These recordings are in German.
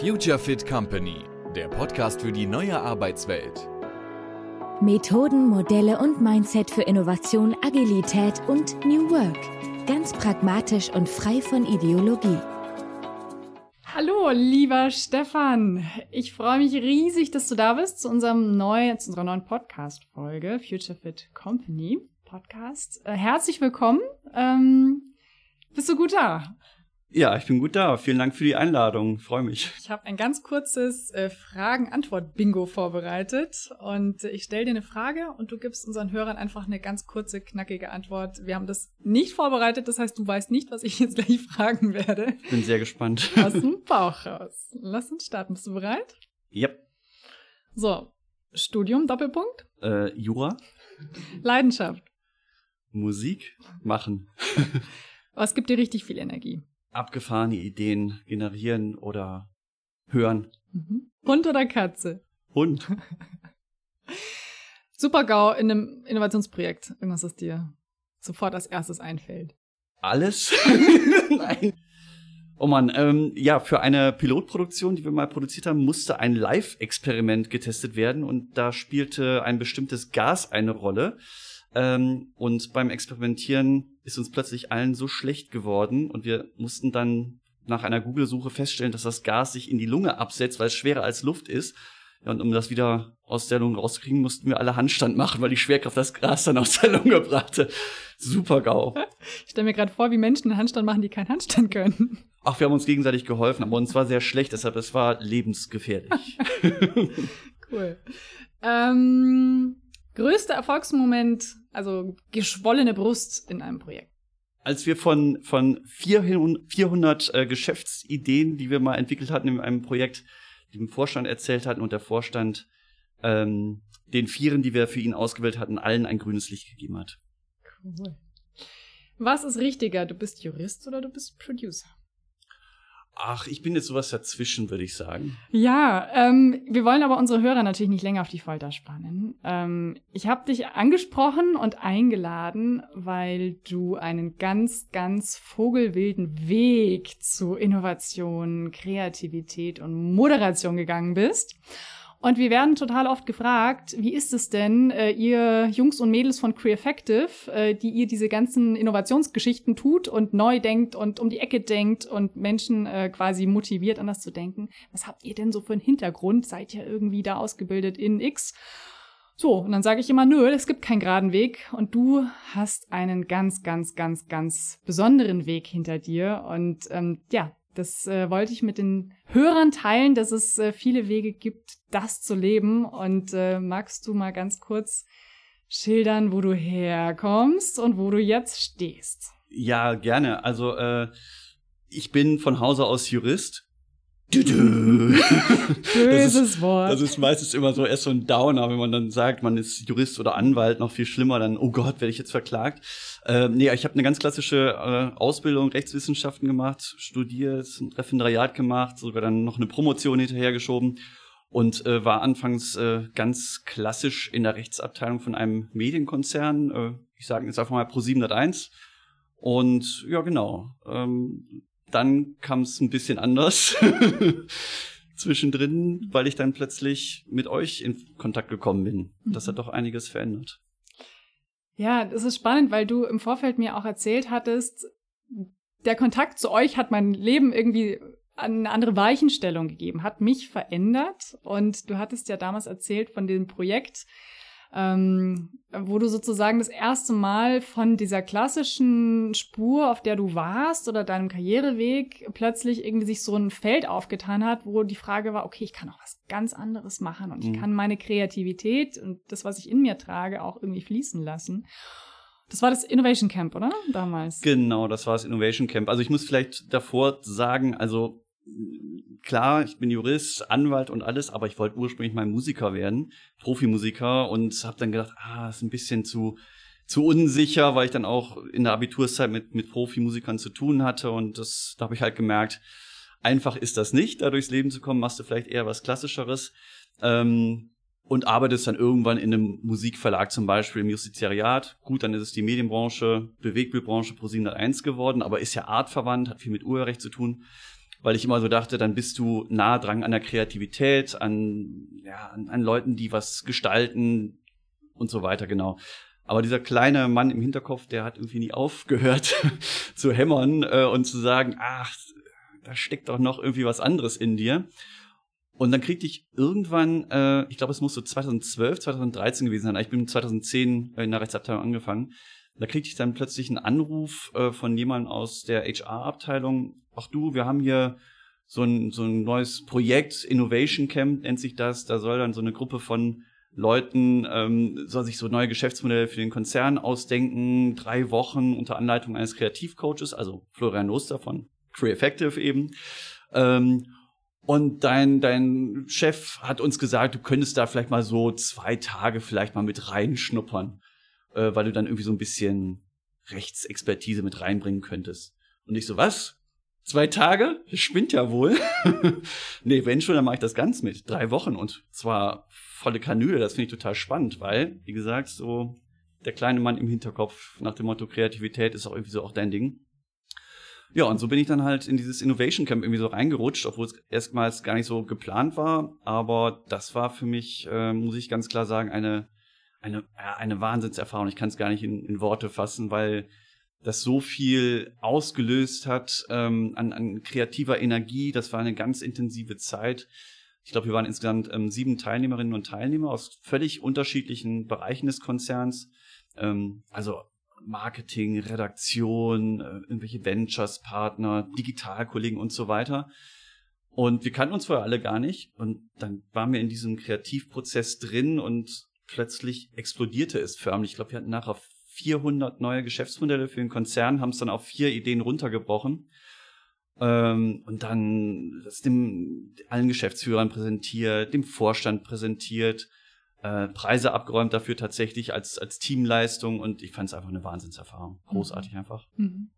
Future Fit Company, der Podcast für die neue Arbeitswelt. Methoden, Modelle und Mindset für Innovation, Agilität und New Work. Ganz pragmatisch und frei von Ideologie. Hallo, lieber Stefan. Ich freue mich riesig, dass du da bist zu, unserem neuen, zu unserer neuen Podcast-Folge Future Fit Company Podcast. Äh, herzlich willkommen. Ähm, bist du gut da? Ja, ich bin gut da. Vielen Dank für die Einladung. Freue mich. Ich habe ein ganz kurzes äh, Fragen-Antwort-Bingo vorbereitet und ich stelle dir eine Frage und du gibst unseren Hörern einfach eine ganz kurze, knackige Antwort. Wir haben das nicht vorbereitet, das heißt, du weißt nicht, was ich jetzt gleich fragen werde. Ich bin sehr gespannt. Aus dem Bauch raus. Lass uns starten. Bist du bereit? Yep. So, Studium, Doppelpunkt? Äh, Jura. Leidenschaft. Musik machen. Was gibt dir richtig viel Energie? Abgefahrene Ideen generieren oder hören. Mhm. Hund oder Katze? Hund. Super-GAU in einem Innovationsprojekt. Irgendwas, was dir sofort als erstes einfällt. Alles? Nein. Oh man, ähm, ja, für eine Pilotproduktion, die wir mal produziert haben, musste ein Live-Experiment getestet werden und da spielte ein bestimmtes Gas eine Rolle. Ähm, und beim Experimentieren ist uns plötzlich allen so schlecht geworden und wir mussten dann nach einer Google-Suche feststellen, dass das Gas sich in die Lunge absetzt, weil es schwerer als Luft ist. Ja, und um das wieder aus der Lunge rauszukriegen, mussten wir alle Handstand machen, weil die Schwerkraft das Gas dann aus der Lunge brachte. Super GAU. Ich stelle mir gerade vor, wie Menschen einen Handstand machen, die keinen Handstand können. Ach, wir haben uns gegenseitig geholfen, aber uns war sehr schlecht, deshalb es war lebensgefährlich. cool. Ähm, größter Erfolgsmoment, also geschwollene Brust in einem Projekt? Als wir von, von 400 äh, Geschäftsideen, die wir mal entwickelt hatten in einem Projekt, dem Vorstand erzählt hatten und der Vorstand ähm, den Vieren, die wir für ihn ausgewählt hatten, allen ein grünes Licht gegeben hat. Cool. Was ist richtiger? Du bist Jurist oder du bist Producer? Ach, ich bin jetzt sowas dazwischen, würde ich sagen. Ja, ähm, wir wollen aber unsere Hörer natürlich nicht länger auf die Folter spannen. Ähm, ich habe dich angesprochen und eingeladen, weil du einen ganz, ganz vogelwilden Weg zu Innovation, Kreativität und Moderation gegangen bist. Und wir werden total oft gefragt, wie ist es denn, äh, ihr Jungs und Mädels von Creaffective, äh, die ihr diese ganzen Innovationsgeschichten tut und neu denkt und um die Ecke denkt und Menschen äh, quasi motiviert, anders zu denken. Was habt ihr denn so für einen Hintergrund? Seid ihr irgendwie da ausgebildet in X? So, und dann sage ich immer, nö, es gibt keinen geraden Weg und du hast einen ganz, ganz, ganz, ganz besonderen Weg hinter dir. Und ähm, ja, das äh, wollte ich mit den Hörern teilen, dass es äh, viele Wege gibt, das zu leben. Und äh, magst du mal ganz kurz schildern, wo du herkommst und wo du jetzt stehst? Ja, gerne. Also äh, ich bin von Hause aus Jurist Du -du. Böses das ist, Wort. Das ist meistens immer so erst so ein Downer, wenn man dann sagt, man ist Jurist oder Anwalt, noch viel schlimmer, dann, oh Gott, werde ich jetzt verklagt. Ähm, nee, ich habe eine ganz klassische äh, Ausbildung, Rechtswissenschaften gemacht, studiert, ein Referendariat gemacht, sogar dann noch eine Promotion hinterhergeschoben und äh, war anfangs äh, ganz klassisch in der Rechtsabteilung von einem Medienkonzern, äh, ich sage jetzt einfach mal Pro 701. Und ja, genau. Ähm, dann kam es ein bisschen anders zwischendrin, weil ich dann plötzlich mit euch in Kontakt gekommen bin. Das hat mhm. doch einiges verändert. Ja, das ist spannend, weil du im Vorfeld mir auch erzählt hattest, der Kontakt zu euch hat mein Leben irgendwie eine andere Weichenstellung gegeben, hat mich verändert. Und du hattest ja damals erzählt von dem Projekt, ähm, wo du sozusagen das erste Mal von dieser klassischen Spur, auf der du warst oder deinem Karriereweg plötzlich irgendwie sich so ein Feld aufgetan hat, wo die Frage war, okay, ich kann auch was ganz anderes machen und mhm. ich kann meine Kreativität und das, was ich in mir trage, auch irgendwie fließen lassen. Das war das Innovation Camp, oder? Damals. Genau, das war das Innovation Camp. Also ich muss vielleicht davor sagen, also klar, ich bin Jurist, Anwalt und alles, aber ich wollte ursprünglich mal Musiker werden, Profimusiker und habe dann gedacht, ah, ist ein bisschen zu zu unsicher, weil ich dann auch in der Abiturszeit mit mit Profimusikern zu tun hatte und das da habe ich halt gemerkt, einfach ist das nicht, da durchs Leben zu kommen, machst du vielleicht eher was klassischeres. Ähm, und arbeitest dann irgendwann in einem Musikverlag zum Beispiel im Justiziariat. Gut, dann ist es die Medienbranche, Bewegtbildbranche Pro 701 geworden, aber ist ja artverwandt, hat viel mit Urheberrecht zu tun. Weil ich immer so dachte, dann bist du nah dran an der Kreativität, an, ja, an, an Leuten, die was gestalten und so weiter, genau. Aber dieser kleine Mann im Hinterkopf, der hat irgendwie nie aufgehört zu hämmern äh, und zu sagen, ach, da steckt doch noch irgendwie was anderes in dir. Und dann kriegte ich irgendwann, äh, ich glaube, es muss so 2012, 2013 gewesen sein. Ich bin 2010 in der Rechtsabteilung angefangen. Da kriegte ich dann plötzlich einen Anruf äh, von jemandem aus der HR-Abteilung. Ach du, wir haben hier so ein, so ein neues Projekt, Innovation Camp nennt sich das. Da soll dann so eine Gruppe von Leuten, ähm, soll sich so neue Geschäftsmodelle für den Konzern ausdenken. Drei Wochen unter Anleitung eines Kreativcoaches, also Florian Oster von Free Effective eben. Ähm, und dein, dein Chef hat uns gesagt, du könntest da vielleicht mal so zwei Tage vielleicht mal mit reinschnuppern, äh, weil du dann irgendwie so ein bisschen Rechtsexpertise mit reinbringen könntest. Und ich so, was? Zwei Tage? Das spinnt ja wohl. nee, wenn schon, dann mache ich das ganz mit. Drei Wochen und zwar volle Kanüle. Das finde ich total spannend, weil, wie gesagt, so der kleine Mann im Hinterkopf nach dem Motto Kreativität ist auch irgendwie so auch dein Ding. Ja, und so bin ich dann halt in dieses Innovation Camp irgendwie so reingerutscht, obwohl es erstmals gar nicht so geplant war. Aber das war für mich, äh, muss ich ganz klar sagen, eine, eine, ja, eine Wahnsinnserfahrung. Ich kann es gar nicht in, in Worte fassen, weil das so viel ausgelöst hat ähm, an, an kreativer Energie. Das war eine ganz intensive Zeit. Ich glaube, wir waren insgesamt ähm, sieben Teilnehmerinnen und Teilnehmer aus völlig unterschiedlichen Bereichen des Konzerns. Ähm, also Marketing, Redaktion, äh, irgendwelche Ventures-Partner, Digitalkollegen und so weiter. Und wir kannten uns vorher alle gar nicht. Und dann waren wir in diesem Kreativprozess drin und plötzlich explodierte es förmlich. Ich glaube, wir hatten nachher 400 neue Geschäftsmodelle für den Konzern, haben es dann auf vier Ideen runtergebrochen. Ähm, und dann das dem allen Geschäftsführern präsentiert, dem Vorstand präsentiert, äh, Preise abgeräumt dafür tatsächlich als, als Teamleistung und ich fand es einfach eine Wahnsinnserfahrung. Großartig mhm. einfach. Mhm.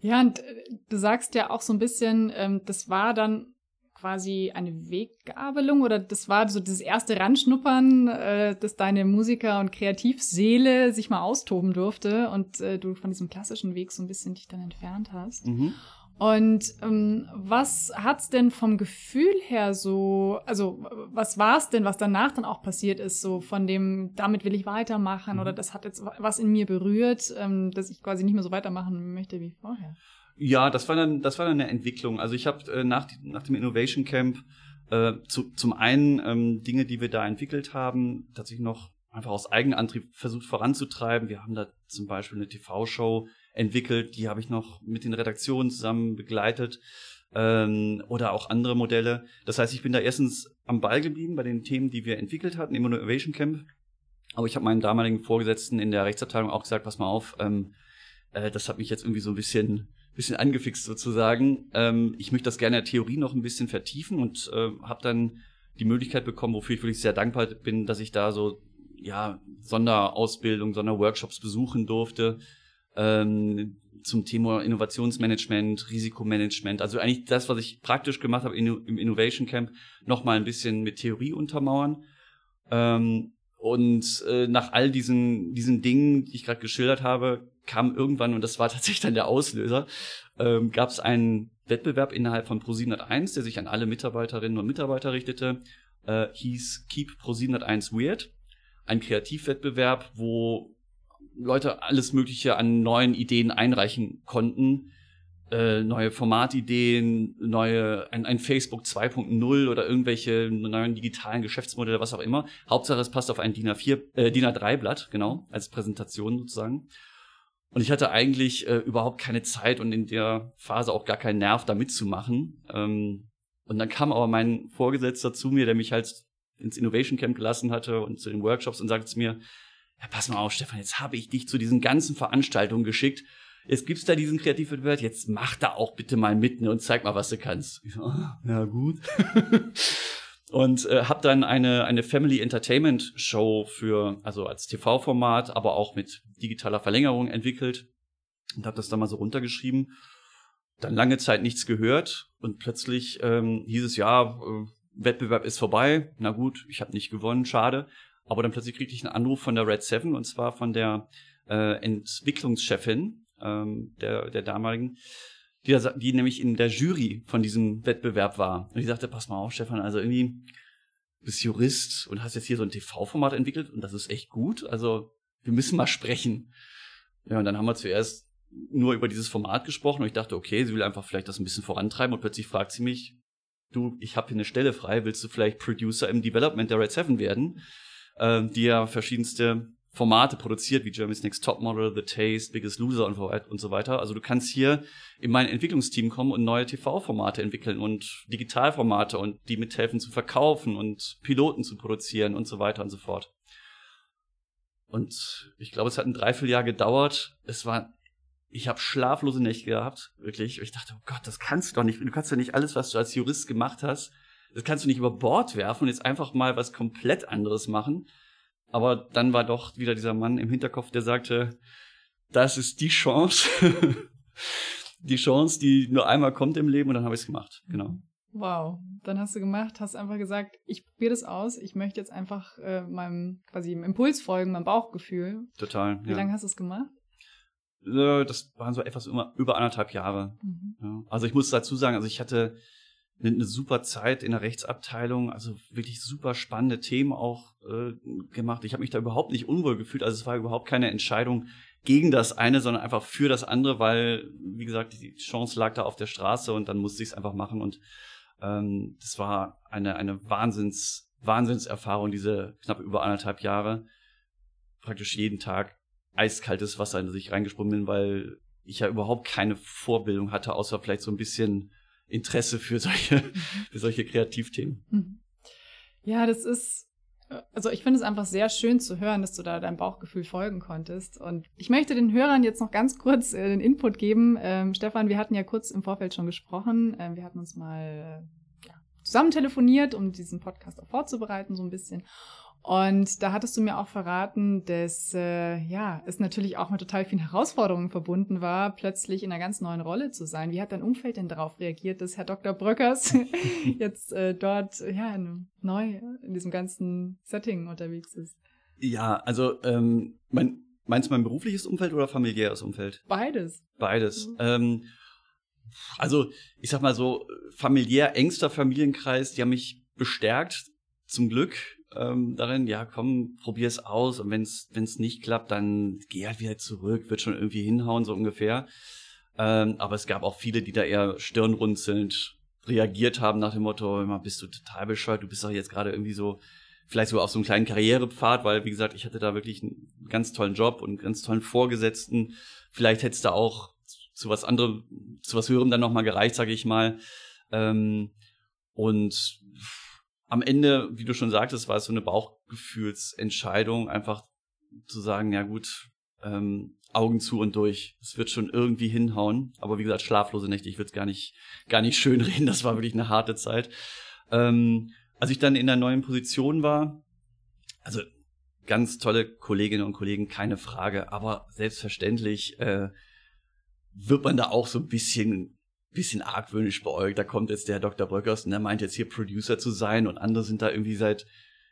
Ja, und äh, du sagst ja auch so ein bisschen, ähm, das war dann quasi eine Weggabelung oder das war so das erste Ranschnuppern, äh, dass deine Musiker- und Kreativseele sich mal austoben durfte und äh, du von diesem klassischen Weg so ein bisschen dich dann entfernt hast. Mhm. Und ähm, was hat's denn vom Gefühl her so, also was war's denn, was danach dann auch passiert ist, so von dem, damit will ich weitermachen mhm. oder das hat jetzt was in mir berührt, ähm, dass ich quasi nicht mehr so weitermachen möchte wie vorher? Ja, das war dann, das war dann eine Entwicklung. Also ich habe äh, nach, nach dem Innovation Camp äh, zu, zum einen ähm, Dinge, die wir da entwickelt haben, tatsächlich noch einfach aus Eigenantrieb versucht voranzutreiben. Wir haben da zum Beispiel eine TV-Show entwickelt, die habe ich noch mit den Redaktionen zusammen begleitet ähm, oder auch andere Modelle. Das heißt, ich bin da erstens am Ball geblieben bei den Themen, die wir entwickelt hatten im Innovation Camp. Aber ich habe meinen damaligen Vorgesetzten in der Rechtsabteilung auch gesagt, pass mal auf, ähm, äh, das hat mich jetzt irgendwie so ein bisschen bisschen angefixt sozusagen. Ähm, ich möchte das gerne in der Theorie noch ein bisschen vertiefen und äh, habe dann die Möglichkeit bekommen, wofür ich wirklich sehr dankbar bin, dass ich da so ja Sonderausbildung, Sonderworkshops besuchen durfte, ähm, zum Thema Innovationsmanagement, Risikomanagement. Also eigentlich das, was ich praktisch gemacht habe im Innovation Camp, noch mal ein bisschen mit Theorie untermauern. Ähm, und äh, nach all diesen, diesen Dingen, die ich gerade geschildert habe, kam irgendwann, und das war tatsächlich dann der Auslöser, ähm, gab es einen Wettbewerb innerhalb von Pro701, der sich an alle Mitarbeiterinnen und Mitarbeiter richtete, äh, hieß Keep Pro701 Weird. Ein Kreativwettbewerb, wo Leute alles Mögliche an neuen Ideen einreichen konnten. Äh, neue Formatideen, neue, ein, ein Facebook 2.0 oder irgendwelche neuen digitalen Geschäftsmodelle, was auch immer. Hauptsache, es passt auf ein DIN A4, äh, DIN A3-Blatt, genau, als Präsentation sozusagen. Und ich hatte eigentlich äh, überhaupt keine Zeit und in der Phase auch gar keinen Nerv, da mitzumachen. Ähm, und dann kam aber mein Vorgesetzter zu mir, der mich halt ins Innovation Camp gelassen hatte und zu den Workshops und sagte zu mir, ja, pass mal auf, Stefan, jetzt habe ich dich zu diesen ganzen Veranstaltungen geschickt. Jetzt gibt's da diesen Kreativwettbewerb, jetzt mach da auch bitte mal mit ne, und zeig mal, was du kannst. Ich so, ah, ja, gut. und äh, habe dann eine, eine Family Entertainment Show für, also als TV-Format, aber auch mit digitaler Verlängerung entwickelt und habe das dann mal so runtergeschrieben. Dann lange Zeit nichts gehört und plötzlich ähm, hieß es, ja, äh, Wettbewerb ist vorbei. Na gut, ich habe nicht gewonnen, schade. Aber dann plötzlich kriegte ich einen Anruf von der Red Seven und zwar von der äh, Entwicklungschefin ähm, der, der damaligen. die, die nämlich in der Jury von diesem Wettbewerb war. Und die sagte, pass mal auf, Stefan, also irgendwie bist Jurist und hast jetzt hier so ein TV-Format entwickelt und das ist echt gut. Also wir müssen mal sprechen. Ja, und dann haben wir zuerst nur über dieses Format gesprochen und ich dachte, okay, sie will einfach vielleicht das ein bisschen vorantreiben und plötzlich fragt sie mich, du, ich habe hier eine Stelle frei, willst du vielleicht Producer im Development der Red Seven werden? Ähm, die ja verschiedenste Formate produziert, wie Germany's Next Topmodel, The Taste, Biggest Loser und so weiter. Also du kannst hier in mein Entwicklungsteam kommen und neue TV-Formate entwickeln und Digitalformate und die mithelfen zu verkaufen und Piloten zu produzieren und so weiter und so fort. Und ich glaube, es hat ein Dreivierteljahr gedauert. Es war, ich habe schlaflose Nächte gehabt, wirklich. Ich dachte, oh Gott, das kannst du doch nicht. Du kannst ja nicht alles, was du als Jurist gemacht hast, das kannst du nicht über Bord werfen und jetzt einfach mal was komplett anderes machen. Aber dann war doch wieder dieser Mann im Hinterkopf, der sagte, das ist die Chance. die Chance, die nur einmal kommt im Leben und dann habe ich es gemacht. Genau. Wow, dann hast du gemacht, hast einfach gesagt, ich probiere das aus, ich möchte jetzt einfach äh, meinem quasi im Impuls folgen, meinem Bauchgefühl. Total. Wie ja. lange hast du es gemacht? Äh, das waren so etwas über, über anderthalb Jahre. Mhm. Ja. Also ich muss dazu sagen, also ich hatte eine, super Zeit in der Rechtsabteilung, also wirklich super spannende Themen auch äh, gemacht. Ich habe mich da überhaupt nicht unwohl gefühlt, also es war überhaupt keine Entscheidung gegen das eine, sondern einfach für das andere, weil, wie gesagt, die Chance lag da auf der Straße und dann musste ich es einfach machen und ähm, das war eine, eine Wahnsinns, Wahnsinnserfahrung, diese knapp über anderthalb Jahre. Praktisch jeden Tag eiskaltes Wasser in das ich reingesprungen bin, weil ich ja überhaupt keine Vorbildung hatte, außer vielleicht so ein bisschen Interesse für solche, mhm. für solche Kreativthemen. Mhm. Ja, das ist, also ich finde es einfach sehr schön zu hören, dass du da deinem Bauchgefühl folgen konntest. Und ich möchte den Hörern jetzt noch ganz kurz äh, den Input geben. Ähm, Stefan, wir hatten ja kurz im Vorfeld schon gesprochen. Ähm, wir hatten uns mal äh, zusammen telefoniert, um diesen Podcast auch vorzubereiten, so ein bisschen. Und da hattest du mir auch verraten, dass äh, ja es natürlich auch mit total vielen Herausforderungen verbunden war, plötzlich in einer ganz neuen Rolle zu sein. Wie hat dein Umfeld denn darauf reagiert, dass Herr Dr. Bröckers jetzt äh, dort ja neu in diesem ganzen Setting unterwegs ist? Ja, also ähm, mein, meinst du mein berufliches Umfeld oder familiäres Umfeld? Beides. Beides. Mhm. Ähm, also ich sag mal so familiär engster Familienkreis, die haben mich bestärkt zum Glück ähm, darin, ja, komm, probier's aus und wenn's wenn's nicht klappt, dann geh halt wieder zurück, wird schon irgendwie hinhauen, so ungefähr. Ähm, aber es gab auch viele, die da eher stirnrunzelnd reagiert haben nach dem Motto, immer bist du total bescheuert, du bist doch jetzt gerade irgendwie so, vielleicht sogar auf so einem kleinen Karrierepfad, weil, wie gesagt, ich hatte da wirklich einen ganz tollen Job und einen ganz tollen Vorgesetzten. Vielleicht hätte es da auch zu was anderem, zu was Höherem dann nochmal gereicht, sage ich mal. Ähm, und am Ende, wie du schon sagtest, war es so eine Bauchgefühlsentscheidung, einfach zu sagen, ja gut, ähm, Augen zu und durch. Es wird schon irgendwie hinhauen. Aber wie gesagt, schlaflose Nächte, ich würde es gar nicht, gar nicht schön reden. Das war wirklich eine harte Zeit. Ähm, als ich dann in der neuen Position war, also ganz tolle Kolleginnen und Kollegen, keine Frage, aber selbstverständlich äh, wird man da auch so ein bisschen bisschen argwöhnisch beäugt. Da kommt jetzt der Dr. Bröckers und der meint jetzt hier Producer zu sein und andere sind da irgendwie seit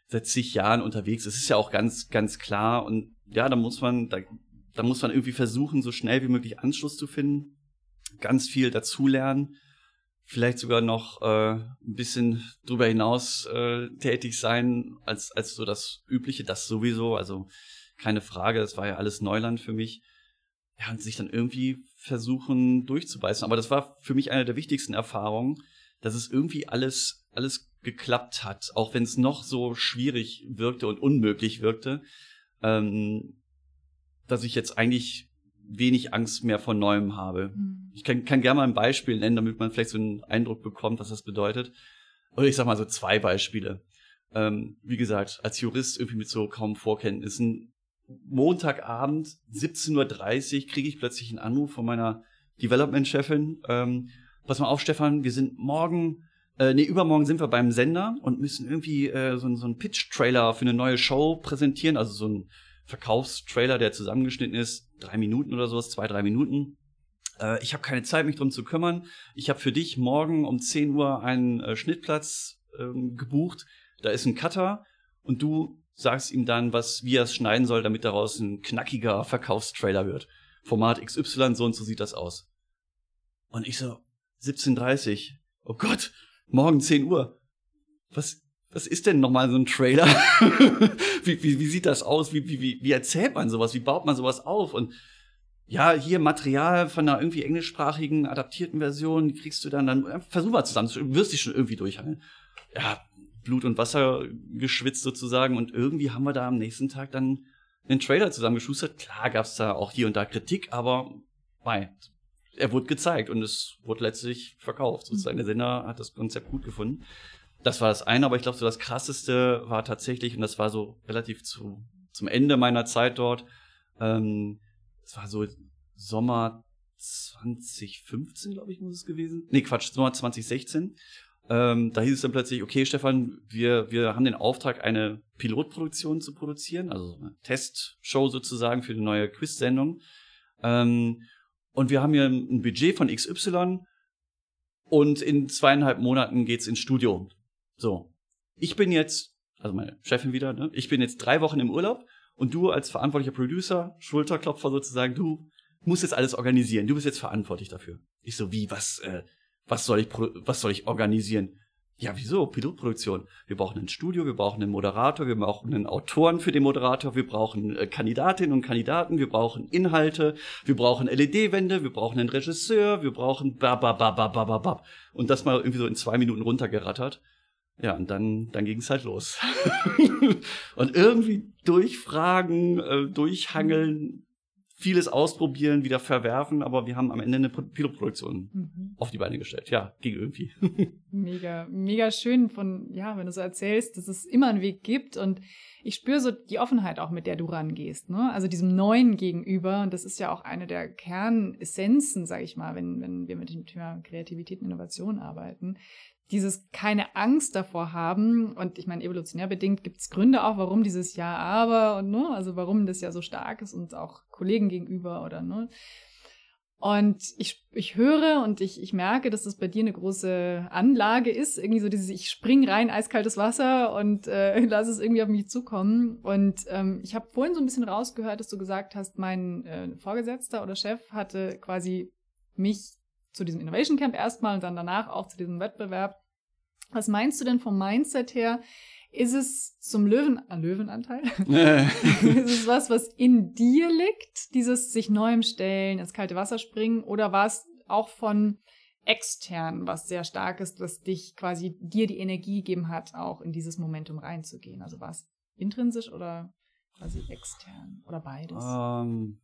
seit zig Jahren unterwegs. Es ist ja auch ganz ganz klar und ja, da muss man da, da muss man irgendwie versuchen, so schnell wie möglich Anschluss zu finden, ganz viel dazulernen, vielleicht sogar noch äh, ein bisschen drüber hinaus äh, tätig sein als als so das übliche, das sowieso, also keine Frage, das war ja alles Neuland für mich. Ja, und sich dann irgendwie versuchen durchzubeißen. Aber das war für mich eine der wichtigsten Erfahrungen, dass es irgendwie alles, alles geklappt hat, auch wenn es noch so schwierig wirkte und unmöglich wirkte, ähm, dass ich jetzt eigentlich wenig Angst mehr vor Neuem habe. Mhm. Ich kann, kann gerne mal ein Beispiel nennen, damit man vielleicht so einen Eindruck bekommt, was das bedeutet. Oder ich sag mal so zwei Beispiele. Ähm, wie gesagt, als Jurist irgendwie mit so kaum Vorkenntnissen Montagabend, 17.30 Uhr, kriege ich plötzlich einen Anruf von meiner Development-Chefin. Ähm, pass mal auf, Stefan, wir sind morgen, äh, nee, übermorgen sind wir beim Sender und müssen irgendwie äh, so, so einen Pitch-Trailer für eine neue Show präsentieren, also so ein Verkaufstrailer, der zusammengeschnitten ist, drei Minuten oder sowas, zwei, drei Minuten. Äh, ich habe keine Zeit, mich drum zu kümmern. Ich habe für dich morgen um 10 Uhr einen äh, Schnittplatz ähm, gebucht. Da ist ein Cutter und du sagst ihm dann, was, wie er es schneiden soll, damit daraus ein knackiger Verkaufstrailer wird. Format XY, so und so sieht das aus. Und ich so, 17.30 oh Gott, morgen 10 Uhr. Was, was ist denn nochmal so ein Trailer? wie, wie, wie sieht das aus? Wie, wie, wie, erzählt man sowas? Wie baut man sowas auf? Und ja, hier Material von einer irgendwie englischsprachigen, adaptierten Version, kriegst du dann, dann versuch mal zusammen, du wirst dich schon irgendwie durchhangeln. Ja, Blut und Wasser geschwitzt sozusagen und irgendwie haben wir da am nächsten Tag dann einen Trailer zusammengeschustert. Klar gab's da auch hier und da Kritik, aber mei, er wurde gezeigt und es wurde letztlich verkauft. Sozusagen der Sender hat das Konzept gut gefunden. Das war das eine, aber ich glaube, so das krasseste war tatsächlich, und das war so relativ zu, zum Ende meiner Zeit dort, ähm, es war so Sommer 2015, glaube ich, muss es gewesen. Nee, Quatsch, Sommer 2016. Ähm, da hieß es dann plötzlich, okay, Stefan, wir, wir haben den Auftrag, eine Pilotproduktion zu produzieren, also eine Testshow sozusagen für die neue Quiz-Sendung. Ähm, und wir haben hier ein Budget von XY und in zweieinhalb Monaten geht's ins Studio. So. Ich bin jetzt, also meine Chefin wieder, ne? Ich bin jetzt drei Wochen im Urlaub und du als verantwortlicher Producer, Schulterklopfer sozusagen, du musst jetzt alles organisieren. Du bist jetzt verantwortlich dafür. Ich so, wie, was, äh, was soll ich, was soll ich organisieren? Ja, wieso? Pilotproduktion. Wir brauchen ein Studio, wir brauchen einen Moderator, wir brauchen einen Autoren für den Moderator, wir brauchen äh, Kandidatinnen und Kandidaten, wir brauchen Inhalte, wir brauchen LED-Wände, wir brauchen einen Regisseur, wir brauchen babababababab. Und das mal irgendwie so in zwei Minuten runtergerattert. Ja, und dann, dann ging es halt los. und irgendwie durchfragen, äh, durchhangeln, vieles ausprobieren, wieder verwerfen, aber wir haben am Ende eine Pilotproduktion mhm. auf die Beine gestellt. Ja, ging irgendwie. mega, mega schön von, ja, wenn du so erzählst, dass es immer einen Weg gibt und ich spüre so die Offenheit auch, mit der du rangehst, ne? Also diesem Neuen gegenüber und das ist ja auch eine der Kernessenzen, sage ich mal, wenn, wenn wir mit dem Thema Kreativität und Innovation arbeiten, dieses keine Angst davor haben. Und ich meine, evolutionär bedingt gibt es Gründe auch, warum dieses Ja, aber und ne, also warum das ja so stark ist und auch Kollegen gegenüber oder ne. Und ich, ich höre und ich, ich merke, dass das bei dir eine große Anlage ist. Irgendwie so dieses, ich spring rein, eiskaltes Wasser und äh, lass es irgendwie auf mich zukommen. Und ähm, ich habe vorhin so ein bisschen rausgehört, dass du gesagt hast, mein äh, Vorgesetzter oder Chef hatte quasi mich zu diesem Innovation Camp erstmal und dann danach auch zu diesem Wettbewerb. Was meinst du denn vom Mindset her? Ist es zum Löwen, äh, Löwenanteil? ist es was, was in dir liegt, dieses sich neuem stellen, ins kalte Wasser springen? Oder war es auch von extern was sehr stark ist, was dich quasi dir die Energie gegeben hat, auch in dieses Momentum reinzugehen? Also war es intrinsisch oder quasi extern oder beides? Um, ähm,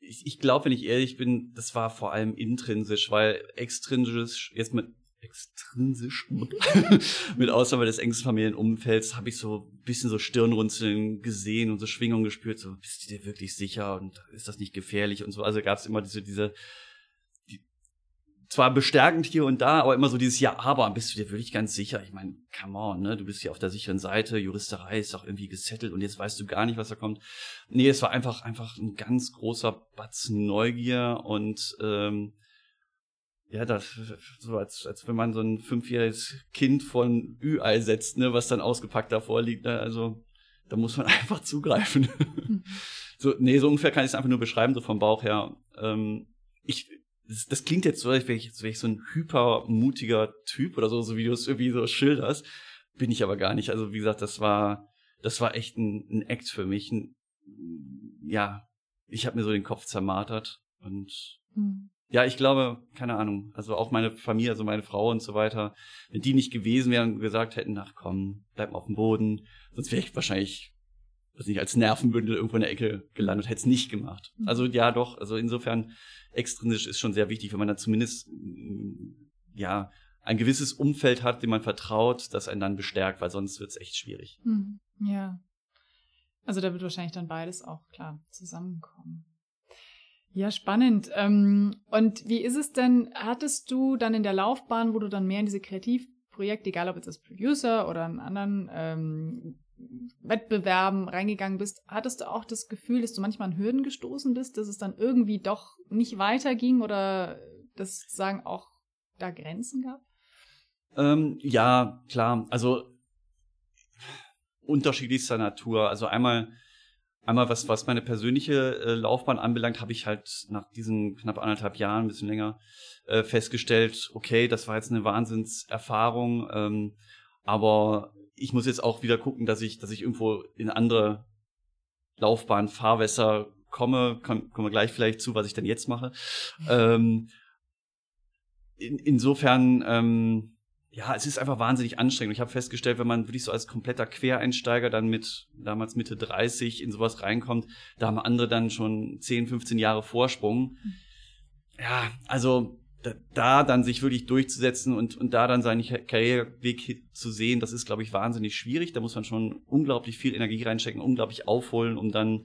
ich, ich glaube, wenn ich ehrlich bin, das war vor allem intrinsisch, weil extrinsisch, jetzt mit extrinsisch, mit Ausnahme des engsten Familienumfelds, habe ich so ein bisschen so Stirnrunzeln gesehen und so Schwingungen gespürt, so, bist du dir wirklich sicher und ist das nicht gefährlich und so. Also gab es immer diese, diese zwar bestärkend hier und da, aber immer so dieses Ja, aber bist du dir wirklich ganz sicher? Ich meine, come on, ne? Du bist hier auf der sicheren Seite, Juristerei ist auch irgendwie gesettelt und jetzt weißt du gar nicht, was da kommt. Nee, es war einfach, einfach ein ganz großer Batzen Neugier und ähm, ja, das so als, als wenn man so ein fünfjähriges Kind von Ü-Ei setzt, ne, was dann ausgepackt davor liegt. Ne? Also da muss man einfach zugreifen. Mhm. so, nee, so ungefähr kann ich es einfach nur beschreiben, so vom Bauch her. Ähm, ich das, das klingt jetzt so, als wäre ich, als wär ich so ein hypermutiger Typ oder so, so wie du es irgendwie so schilderst. Bin ich aber gar nicht. Also wie gesagt, das war, das war echt ein, ein Act für mich. Ein, ja, ich habe mir so den Kopf zermartert und mhm. Ja, ich glaube, keine Ahnung, also auch meine Familie, also meine Frau und so weiter, wenn die nicht gewesen wären und gesagt hätten, ach komm, bleib mal auf dem Boden, sonst wäre ich wahrscheinlich was nicht als Nervenbündel irgendwo in der Ecke gelandet, hätte es nicht gemacht. Mhm. Also ja, doch, also insofern extrinsisch ist schon sehr wichtig, wenn man dann zumindest ja ein gewisses Umfeld hat, dem man vertraut, das einen dann bestärkt, weil sonst wird es echt schwierig. Hm, ja. Also da wird wahrscheinlich dann beides auch klar zusammenkommen. Ja, spannend. Ähm, und wie ist es denn, hattest du dann in der Laufbahn, wo du dann mehr in diese Kreativprojekte, egal ob jetzt als Producer oder einen anderen ähm, Wettbewerben reingegangen bist, hattest du auch das Gefühl, dass du manchmal an Hürden gestoßen bist, dass es dann irgendwie doch nicht weiterging oder dass sozusagen auch da Grenzen gab? Ähm, ja, klar. Also unterschiedlichster Natur. Also einmal einmal was, was meine persönliche äh, Laufbahn anbelangt, habe ich halt nach diesen knapp anderthalb Jahren, ein bisschen länger, äh, festgestellt, okay, das war jetzt eine Wahnsinnserfahrung, ähm, aber ich muss jetzt auch wieder gucken, dass ich, dass ich irgendwo in andere Laufbahn, Fahrwässer komme, kommen wir gleich vielleicht zu, was ich denn jetzt mache. Ähm, in, insofern, ähm, ja, es ist einfach wahnsinnig anstrengend. Ich habe festgestellt, wenn man wirklich so als kompletter Quereinsteiger dann mit damals Mitte 30 in sowas reinkommt, da haben andere dann schon 10, 15 Jahre Vorsprung. Ja, also da, da dann sich wirklich durchzusetzen und, und da dann seinen Karriereweg zu sehen, das ist, glaube ich, wahnsinnig schwierig. Da muss man schon unglaublich viel Energie reinstecken, unglaublich aufholen, um dann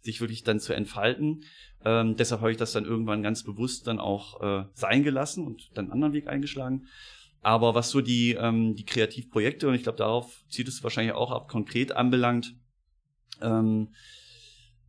sich wirklich dann zu entfalten. Ähm, deshalb habe ich das dann irgendwann ganz bewusst dann auch äh, sein gelassen und dann einen anderen Weg eingeschlagen. Aber was so die, ähm, die Kreativprojekte, und ich glaube, darauf zieht es wahrscheinlich auch ab, konkret anbelangt, ähm,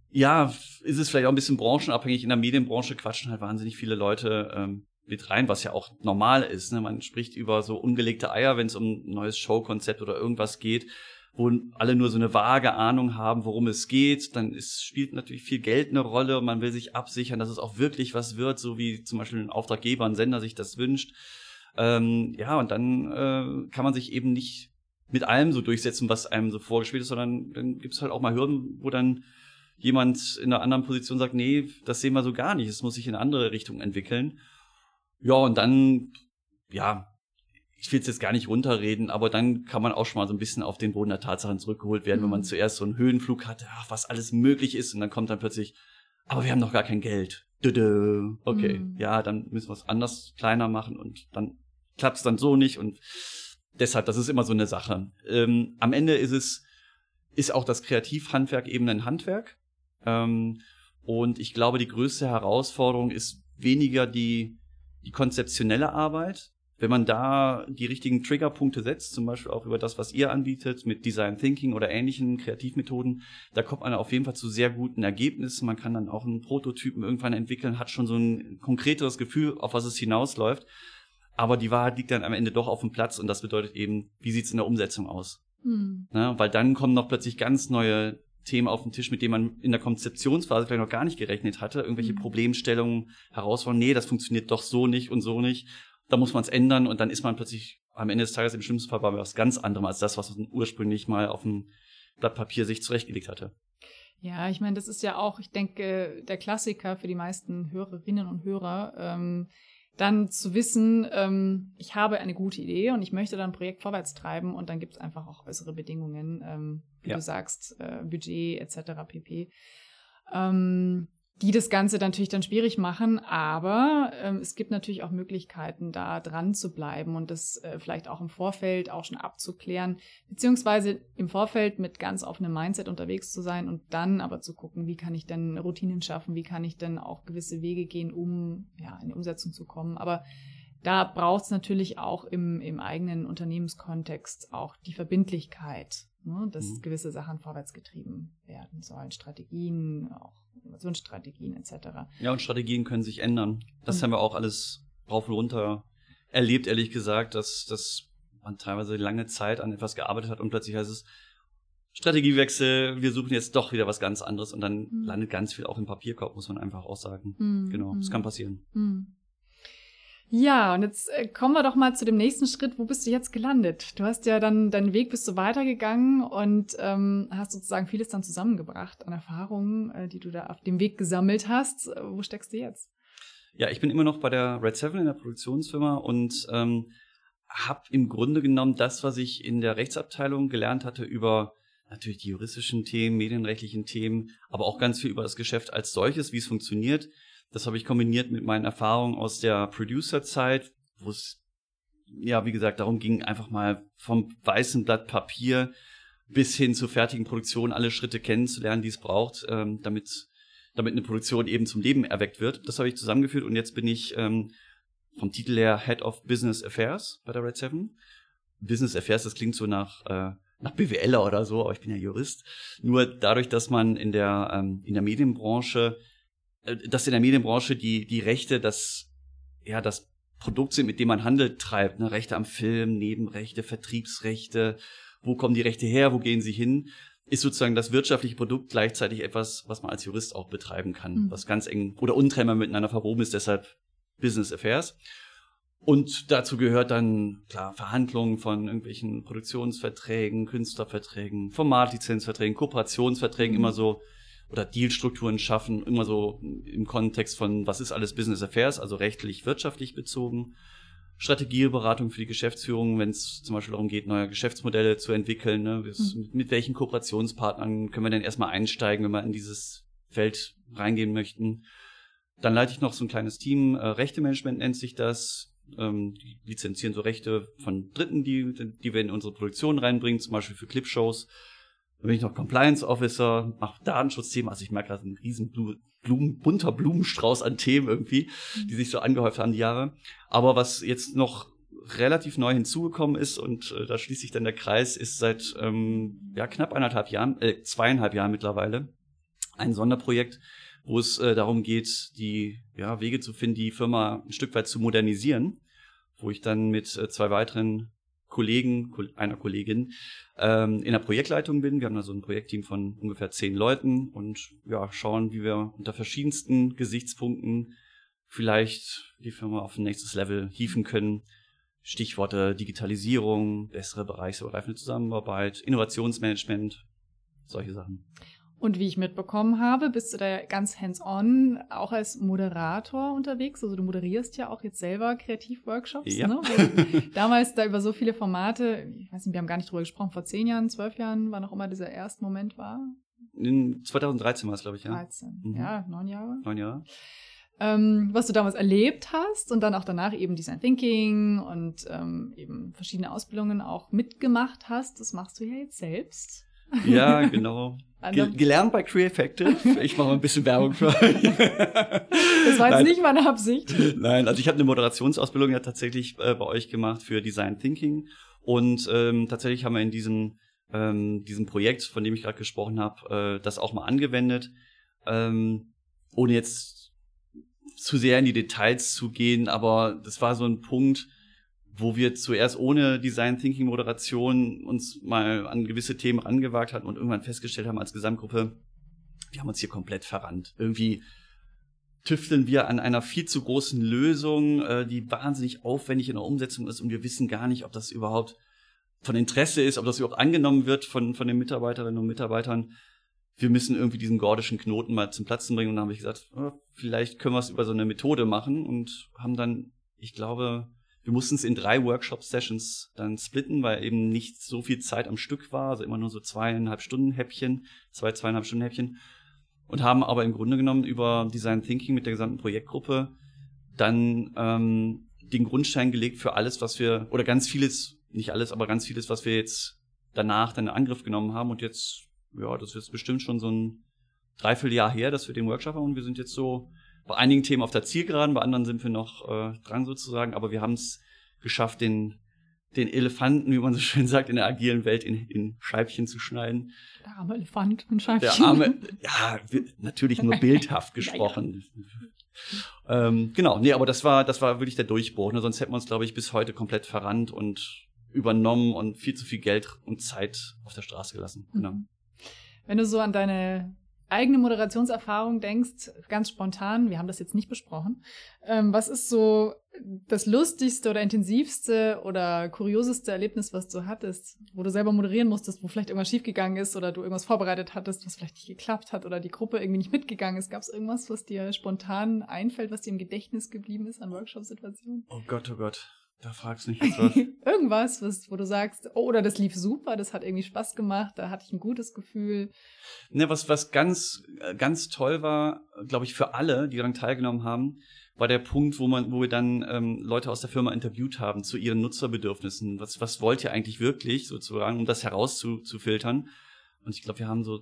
ja, ist es vielleicht auch ein bisschen branchenabhängig. In der Medienbranche quatschen halt wahnsinnig viele Leute ähm, mit rein, was ja auch normal ist. Ne? Man spricht über so ungelegte Eier, wenn es um ein neues Showkonzept oder irgendwas geht, wo alle nur so eine vage Ahnung haben, worum es geht. Dann ist, spielt natürlich viel Geld eine Rolle und man will sich absichern, dass es auch wirklich was wird, so wie zum Beispiel ein Auftraggeber, ein Sender sich das wünscht. Ähm, ja, und dann äh, kann man sich eben nicht mit allem so durchsetzen, was einem so vorgespielt ist, sondern dann gibt es halt auch mal Hürden, wo dann jemand in einer anderen Position sagt, nee, das sehen wir so gar nicht, es muss sich in eine andere Richtung entwickeln. Ja, und dann, ja, ich will es jetzt gar nicht runterreden, aber dann kann man auch schon mal so ein bisschen auf den Boden der Tatsachen zurückgeholt werden, mhm. wenn man mhm. zuerst so einen Höhenflug hatte, ach, was alles möglich ist, und dann kommt dann plötzlich, aber wir haben noch gar kein Geld. Okay, mhm. ja, dann müssen wir es anders kleiner machen und dann klappt es dann so nicht und deshalb, das ist immer so eine Sache. Ähm, am Ende ist es, ist auch das Kreativhandwerk eben ein Handwerk. Ähm, und ich glaube, die größte Herausforderung ist weniger die, die konzeptionelle Arbeit. Wenn man da die richtigen Triggerpunkte setzt, zum Beispiel auch über das, was ihr anbietet, mit Design Thinking oder ähnlichen Kreativmethoden, da kommt man auf jeden Fall zu sehr guten Ergebnissen. Man kann dann auch einen Prototypen irgendwann entwickeln, hat schon so ein konkreteres Gefühl, auf was es hinausläuft. Aber die Wahrheit liegt dann am Ende doch auf dem Platz und das bedeutet eben, wie sieht's in der Umsetzung aus? Mhm. Ne? Weil dann kommen noch plötzlich ganz neue Themen auf den Tisch, mit denen man in der Konzeptionsphase vielleicht noch gar nicht gerechnet hatte. Irgendwelche mhm. Problemstellungen, Herausforderungen, nee, das funktioniert doch so nicht und so nicht. Da muss man es ändern und dann ist man plötzlich am Ende des Tages im schlimmsten Fall bei was ganz anderem als das, was man ursprünglich mal auf dem Blatt Papier sich zurechtgelegt hatte. Ja, ich meine, das ist ja auch, ich denke, der Klassiker für die meisten Hörerinnen und Hörer. Ähm, dann zu wissen, ähm, ich habe eine gute Idee und ich möchte dann ein Projekt vorwärts treiben und dann gibt es einfach auch äußere Bedingungen, ähm, wie ja. du sagst, äh, Budget etc. pp. Ähm, die das Ganze natürlich dann schwierig machen, aber ähm, es gibt natürlich auch Möglichkeiten, da dran zu bleiben und das äh, vielleicht auch im Vorfeld auch schon abzuklären, beziehungsweise im Vorfeld mit ganz offenem Mindset unterwegs zu sein und dann aber zu gucken, wie kann ich denn Routinen schaffen, wie kann ich denn auch gewisse Wege gehen, um ja in die Umsetzung zu kommen. Aber da braucht es natürlich auch im, im eigenen Unternehmenskontext auch die Verbindlichkeit, ne, dass mhm. gewisse Sachen vorwärts getrieben werden sollen, Strategien, auch Innovationsstrategien etc. Ja, und Strategien können sich ändern. Das mhm. haben wir auch alles rauf und runter erlebt, ehrlich gesagt, dass, dass man teilweise lange Zeit an etwas gearbeitet hat und plötzlich heißt es, Strategiewechsel, wir suchen jetzt doch wieder was ganz anderes und dann mhm. landet ganz viel auch im Papierkorb, muss man einfach auch sagen. Mhm. Genau, das kann mhm. passieren. Ja, und jetzt äh, kommen wir doch mal zu dem nächsten Schritt. Wo bist du jetzt gelandet? Du hast ja dann deinen Weg bist du weitergegangen und ähm, hast sozusagen vieles dann zusammengebracht an Erfahrungen, äh, die du da auf dem Weg gesammelt hast. Wo steckst du jetzt? Ja, ich bin immer noch bei der Red Seven in der Produktionsfirma und ähm, habe im Grunde genommen das, was ich in der Rechtsabteilung gelernt hatte über natürlich die juristischen Themen, medienrechtlichen Themen, aber auch ganz viel über das Geschäft als solches, wie es funktioniert, das habe ich kombiniert mit meinen Erfahrungen aus der Producer-Zeit, wo es, ja, wie gesagt, darum ging, einfach mal vom weißen Blatt Papier bis hin zur fertigen Produktion alle Schritte kennenzulernen, die es braucht, ähm, damit, damit eine Produktion eben zum Leben erweckt wird. Das habe ich zusammengeführt und jetzt bin ich ähm, vom Titel her Head of Business Affairs bei der Red Seven. Business Affairs, das klingt so nach, äh, nach BWLer oder so, aber ich bin ja Jurist. Nur dadurch, dass man in der, ähm, in der Medienbranche dass in der Medienbranche die, die Rechte, das, ja, das Produkt sind, mit dem man Handel treibt, ne? Rechte am Film, Nebenrechte, Vertriebsrechte, wo kommen die Rechte her, wo gehen sie hin? ist sozusagen das wirtschaftliche Produkt gleichzeitig etwas, was man als Jurist auch betreiben kann, Mhm. was ganz eng oder untrennbar miteinander verwoben ist, deshalb Business Affairs. Und dazu gehört dann, klar, Verhandlungen von irgendwelchen Produktionsverträgen, Künstlerverträgen, Formatlizenzverträgen, Kooperationsverträgen, Mhm. immer so, oder Dealstrukturen schaffen, immer so im Kontext von, was ist alles Business Affairs, also rechtlich, wirtschaftlich bezogen. Strategieberatung für die Geschäftsführung, wenn es zum Beispiel darum geht, neue Geschäftsmodelle zu entwickeln. Ne? Mhm. mit, mit welchen Kooperationspartnern können wir denn erstmal einsteigen, wenn wir in dieses Feld reingehen möchten? Dann leite ich noch so ein kleines Team, äh, Rechtemanagement nennt sich das. Ähm, die lizenzieren so Rechte von Dritten, die, die wir in unsere Produktion reinbringen, zum Beispiel für Clipshows. Dann bin ich noch Compliance Officer, mache Datenschutzthemen. Also ich merke gerade einen riesen Blu- Blumen, bunter Blumenstrauß an Themen irgendwie, die sich so angehäuft haben die Jahre. Aber was jetzt noch relativ neu hinzugekommen ist und äh, da schließt sich dann der Kreis, ist seit ähm, ja, knapp eineinhalb Jahren, äh, zweieinhalb Jahren mittlerweile ein Sonderprojekt, wo es äh, darum geht, die ja, Wege zu finden, die Firma ein Stück weit zu modernisieren, wo ich dann mit äh, zwei weiteren Kollegen, Kol- einer Kollegin, ähm, in der Projektleitung bin. Wir haben da so ein Projektteam von ungefähr zehn Leuten und ja, schauen, wie wir unter verschiedensten Gesichtspunkten vielleicht die Firma auf ein nächstes Level hieven können. Stichworte Digitalisierung, bessere bereichsübergreifende Zusammenarbeit, Innovationsmanagement, solche Sachen. Und wie ich mitbekommen habe, bist du da ganz hands-on auch als Moderator unterwegs. Also du moderierst ja auch jetzt selber Kreativworkshops. Ja. Ne? Damals da über so viele Formate, ich weiß nicht, wir haben gar nicht drüber gesprochen, vor zehn Jahren, zwölf Jahren, wann auch immer dieser erste Moment war. In 2013 war es, glaube ich, ja. 13. Mhm. Ja, neun Jahre. Neun Jahre. ähm, was du damals erlebt hast und dann auch danach eben Design Thinking und ähm, eben verschiedene Ausbildungen auch mitgemacht hast. Das machst du ja jetzt selbst. Ja, genau. Ge gelernt bei Creative. Ich mache mal ein bisschen Werbung für euch. das war jetzt Nein. nicht meine Absicht. Nein, also ich habe eine Moderationsausbildung ja tatsächlich äh, bei euch gemacht für Design Thinking und ähm, tatsächlich haben wir in diesem ähm, diesem Projekt, von dem ich gerade gesprochen habe, äh, das auch mal angewendet, ähm, ohne jetzt zu sehr in die Details zu gehen, aber das war so ein Punkt, wo wir zuerst ohne Design Thinking Moderation uns mal an gewisse Themen rangewagt hatten und irgendwann festgestellt haben als Gesamtgruppe, wir haben uns hier komplett verrannt. Irgendwie tüfteln wir an einer viel zu großen Lösung, äh, die wahnsinnig aufwendig in der Umsetzung ist und wir wissen gar nicht, ob das überhaupt von Interesse ist, ob das überhaupt angenommen wird von, von den Mitarbeiterinnen und Mitarbeitern. Wir müssen irgendwie diesen gordischen Knoten mal zum Platzen bringen und dann habe ich gesagt, äh, vielleicht können wir es über so eine Methode machen und haben dann, ich glaube, wir mussten es in drei Workshop-Sessions dann splitten, weil eben nicht so viel Zeit am Stück war, also immer nur so zweieinhalb Stunden Häppchen, zwei, zweieinhalb Stunden Häppchen. Und haben aber im Grunde genommen über Design Thinking mit der gesamten Projektgruppe dann ähm, den Grundstein gelegt für alles, was wir, oder ganz vieles, nicht alles, aber ganz vieles, was wir jetzt danach dann in Angriff genommen haben. Und jetzt, ja, das ist bestimmt schon so ein Dreivierteljahr her, dass wir den Workshop haben. Und wir sind jetzt so bei einigen Themen auf der Zielgeraden, bei anderen sind wir noch äh, dran sozusagen, aber wir haben es geschafft, den, den Elefanten, wie man so schön sagt, in der agilen Welt in, in Scheibchen zu schneiden. Der arme Elefant und Scheibchen. Der arme, ja, natürlich nur bildhaft gesprochen. Ähm, genau, nee, aber das war, das war wirklich der Durchbruch. Ne? Sonst hätten wir uns, glaube ich, bis heute komplett verrannt und übernommen und viel zu viel Geld und Zeit auf der Straße gelassen. Genau. Mhm. Wenn du so an deine eigene Moderationserfahrung denkst, ganz spontan, wir haben das jetzt nicht besprochen, ähm, was ist so das lustigste oder intensivste oder kurioseste Erlebnis, was du hattest, wo du selber moderieren musstest, wo vielleicht irgendwas schiefgegangen ist oder du irgendwas vorbereitet hattest, was vielleicht nicht geklappt hat oder die Gruppe irgendwie nicht mitgegangen ist? Gab es irgendwas, was dir spontan einfällt, was dir im Gedächtnis geblieben ist an Workshop-Situationen? Oh Gott, oh Gott, da fragst du mich jetzt was. Irgendwas, was, wo du sagst, oh, oder das lief super, das hat irgendwie Spaß gemacht, da hatte ich ein gutes Gefühl. Ne, was, was ganz, ganz toll war, glaube ich, für alle, die daran teilgenommen haben, war der Punkt, wo man, wo wir dann ähm, Leute aus der Firma interviewt haben zu ihren Nutzerbedürfnissen. Was, was wollt ihr eigentlich wirklich, sozusagen, um das herauszufiltern? Und ich glaube, wir haben so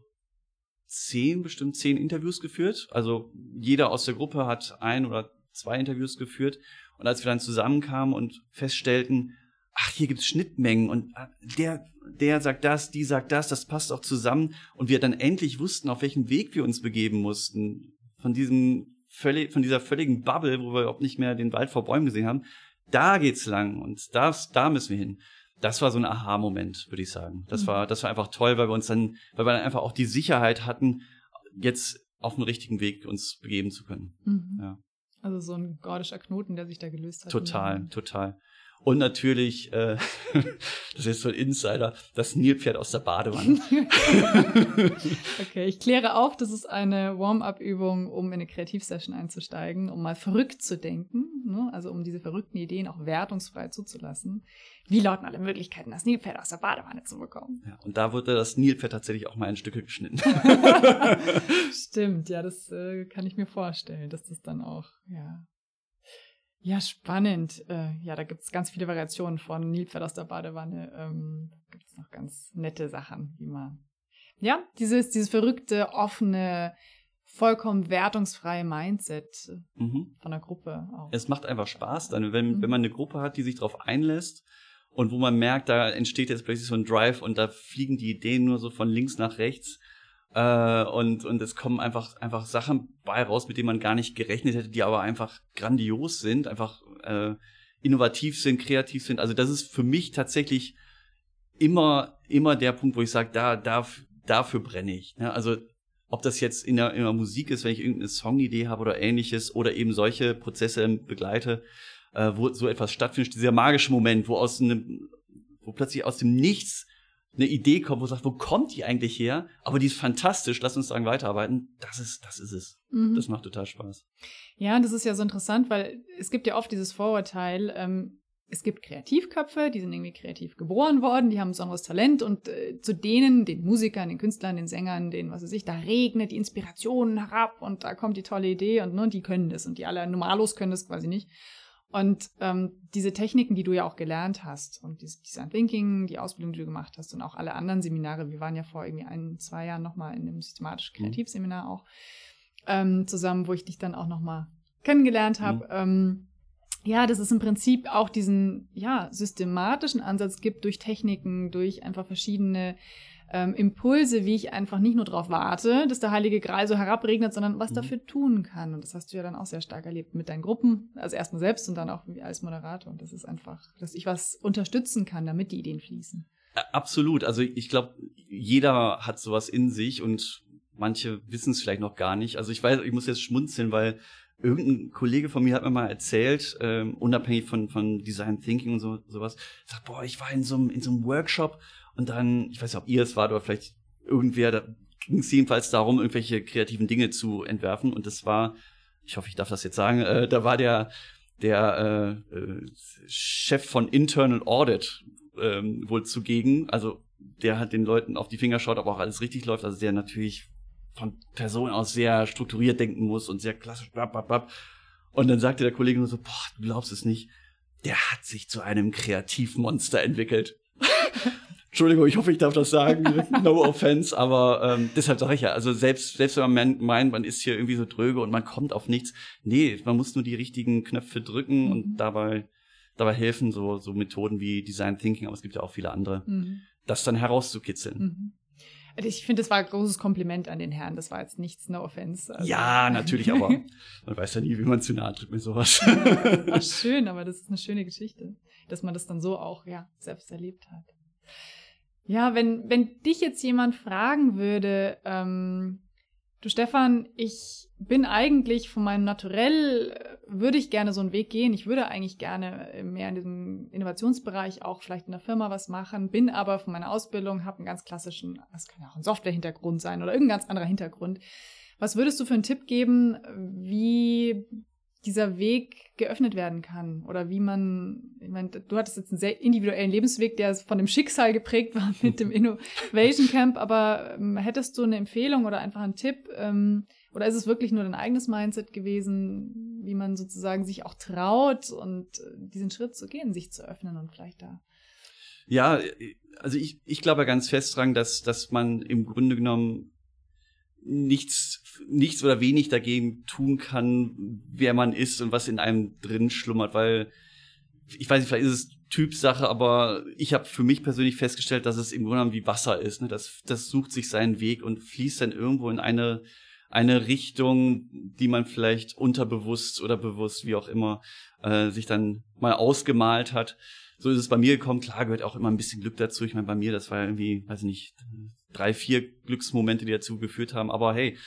zehn, bestimmt zehn Interviews geführt. Also jeder aus der Gruppe hat ein oder zwei Interviews geführt. Und als wir dann zusammenkamen und feststellten, ach, hier gibt's Schnittmengen und ah, der, der sagt das, die sagt das, das passt auch zusammen. Und wir dann endlich wussten, auf welchen Weg wir uns begeben mussten. Von diesem völlig, von dieser völligen Bubble, wo wir überhaupt nicht mehr den Wald vor Bäumen gesehen haben. Da geht's lang und das, da müssen wir hin. das war so ein Aha-Moment, würde ich sagen. Das Mhm. war, das war einfach toll, weil wir uns dann, weil wir dann einfach auch die Sicherheit hatten, jetzt auf den richtigen Weg uns begeben zu können. Mhm. Ja. Also so ein gordischer Knoten, der sich da gelöst hat. Total, total. Und natürlich, äh, das ist jetzt so ein Insider, das Nilpferd aus der Badewanne. Okay, ich kläre auf, das ist eine Warm-up-Übung, um in eine Kreativsession einzusteigen, um mal verrückt zu denken, ne? also um diese verrückten Ideen auch wertungsfrei zuzulassen. Wie lauten alle Möglichkeiten, das Nilpferd aus der Badewanne zu bekommen? Ja, und da wurde das Nilpferd tatsächlich auch mal in Stücke geschnitten. Stimmt, ja, das äh, kann ich mir vorstellen, dass das dann auch, ja. Ja, spannend. Äh, ja, da gibt's ganz viele Variationen von Nilpferd aus der Badewanne. Ähm, gibt's noch ganz nette Sachen, wie man. Ja, dieses, dieses verrückte, offene, vollkommen wertungsfreie Mindset mhm. von der Gruppe auch. Es macht einfach Spaß dann, wenn, Mhm. wenn man eine Gruppe hat, die sich darauf einlässt und wo man merkt, da entsteht jetzt plötzlich so ein Drive und da fliegen die Ideen nur so von links nach rechts. Äh, und, und es kommen einfach, einfach Sachen bei raus, mit denen man gar nicht gerechnet hätte, die aber einfach grandios sind, einfach äh, innovativ sind, kreativ sind. Also das ist für mich tatsächlich immer, immer der Punkt, wo ich sage, da, da, dafür brenne ich. Ne? Also ob das jetzt in der, in der Musik ist, wenn ich irgendeine Songidee habe oder ähnliches, oder eben solche Prozesse begleite, äh, wo so etwas stattfindet, dieser magische Moment, wo aus einem, wo plötzlich aus dem Nichts eine Idee kommt, wo sagt, wo kommt die eigentlich her? Aber die ist fantastisch, lass uns daran weiterarbeiten. Das ist, das ist es. Mhm. Das macht total Spaß. Ja, und das ist ja so interessant, weil es gibt ja oft dieses Vorurteil, ähm, es gibt Kreativköpfe, die sind irgendwie kreativ geboren worden, die haben ein besonderes Talent und äh, zu denen, den Musikern, den Künstlern, den Sängern, den, was weiß ich, da regnet die Inspirationen herab und da kommt die tolle Idee und ne, die können das und die alle Normalos können das quasi nicht. Und ähm, diese Techniken, die du ja auch gelernt hast und dieses Design Thinking, die Ausbildung, die du gemacht hast und auch alle anderen Seminare, wir waren ja vor irgendwie ein, zwei Jahren nochmal in einem systematisch-kreativ-Seminar auch ähm, zusammen, wo ich dich dann auch nochmal kennengelernt habe. Ähm, ja, dass es im Prinzip auch diesen ja, systematischen Ansatz gibt durch Techniken, durch einfach verschiedene ähm, Impulse, wie ich einfach nicht nur darauf warte, dass der Heilige Gral so herabregnet, sondern was Mhm. dafür tun kann. Und das hast du ja dann auch sehr stark erlebt mit deinen Gruppen, also erstmal selbst und dann auch als Moderator. Und das ist einfach, dass ich was unterstützen kann, damit die Ideen fließen. Absolut. Also ich glaube, jeder hat sowas in sich und manche wissen es vielleicht noch gar nicht. Also ich weiß, ich muss jetzt schmunzeln, weil irgendein Kollege von mir hat mir mal erzählt, ähm, unabhängig von, von Design Thinking und so, sowas, sagt, boah, ich war in so einem, in so einem Workshop und dann, ich weiß nicht, ob ihr es wart oder vielleicht irgendwer, da ging es jedenfalls darum, irgendwelche kreativen Dinge zu entwerfen und das war, ich hoffe, ich darf das jetzt sagen, äh, da war der, der äh, äh, Chef von Internal Audit ähm, wohl zugegen. Also der hat den Leuten auf die Finger schaut, ob auch alles richtig läuft. Also der natürlich von Person aus sehr strukturiert denken muss und sehr klassisch. Blab, blab, blab. Und dann sagte der Kollege nur so, boah, du glaubst es nicht. Der hat sich zu einem Kreativmonster entwickelt. Entschuldigung, ich hoffe, ich darf das sagen. No offense, aber ähm, deshalb sage ich ja, also selbst, selbst wenn man meint, man ist hier irgendwie so dröge und man kommt auf nichts, nee, man muss nur die richtigen Knöpfe drücken Mhm. und dabei, dabei helfen so, so Methoden wie Design Thinking, aber es gibt ja auch viele andere, Mhm. das dann herauszukitzeln. Mhm. Also Ich finde, das war ein großes Kompliment an den Herrn. Das war jetzt nichts, no offense. Also, Ja, natürlich, aber man weiß ja nie, wie man zu nahe tritt mit sowas. War schön, aber das ist eine schöne Geschichte, dass man das dann so auch ja selbst erlebt hat. Ja, wenn wenn dich jetzt jemand fragen würde, ähm, du Stefan, ich bin eigentlich von meinem Naturell äh, würde ich gerne so einen Weg gehen. Ich würde eigentlich gerne äh, mehr in diesem Innovationsbereich auch vielleicht in der Firma was machen, bin aber von meiner Ausbildung habe einen ganz klassischen, das kann ja auch ein Software-Hintergrund sein oder irgendein ganz anderer Hintergrund. Was würdest du für einen Tipp geben, wie dieser Weg geöffnet werden kann oder wie man, ich meine, du hattest jetzt einen sehr individuellen Lebensweg, der von dem Schicksal geprägt war mit dem Innovation Camp, aber ähm, hättest du eine Empfehlung oder einfach einen Tipp ähm, oder ist es wirklich nur dein eigenes Mindset gewesen, wie man sozusagen sich auch traut und äh, diesen Schritt zu gehen, sich zu öffnen und vielleicht da Ja, also ich, ich glaube ganz fest dran, dass, dass man im Grunde genommen nichts, nichts oder wenig dagegen tun kann, wer man ist und was in einem drin schlummert, weil ich weiß nicht, vielleicht ist es Typsache, aber ich habe für mich persönlich festgestellt, dass es im Grunde genommen wie Wasser ist. Ne? Das, das sucht sich seinen Weg und fließt dann irgendwo in eine, eine Richtung, die man vielleicht unterbewusst oder bewusst, wie auch immer, äh, sich dann mal ausgemalt hat. so ist es bei mir gekommen. Klar gehört auch immer ein bisschen Glück dazu. Ich meine, bei mir, das war irgendwie, weiß ich nicht, drei, vier Glücksmomente, die dazu geführt haben. Aber hey,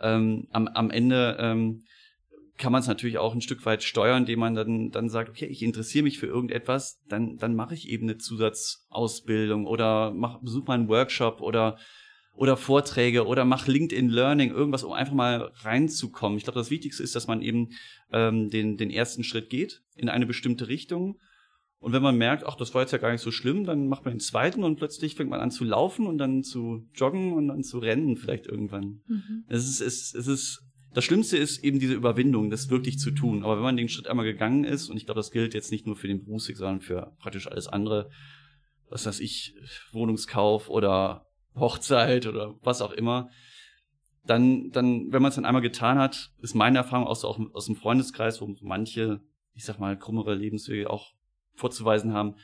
ähm, am, am Ende ähm, kann man es natürlich auch ein Stück weit steuern, indem man dann, dann sagt, okay, ich interessiere mich für irgendetwas, dann, dann mache ich eben eine Zusatzausbildung oder mach, besuch mal einen Workshop oder, oder Vorträge oder mach LinkedIn Learning, irgendwas, um einfach mal reinzukommen. Ich glaube, das Wichtigste ist, dass man eben ähm, den, den ersten Schritt geht in eine bestimmte Richtung. Und wenn man merkt, ach, das war jetzt ja gar nicht so schlimm, dann macht man den zweiten und plötzlich fängt man an zu laufen und dann zu joggen und dann zu rennen vielleicht irgendwann. Mhm. Es ist, es, es ist das Schlimmste ist eben diese Überwindung, das wirklich zu tun. Aber wenn man den Schritt einmal gegangen ist, und ich glaube, das gilt jetzt nicht nur für den Berufsweg, sondern für praktisch alles andere, was weiß ich, Wohnungskauf oder Hochzeit oder was auch immer, dann, dann, wenn man es dann einmal getan hat, ist meine Erfahrung auch so auch aus dem Freundeskreis, wo manche, ich sag mal, krummere Lebenswege auch vorzuweisen haben,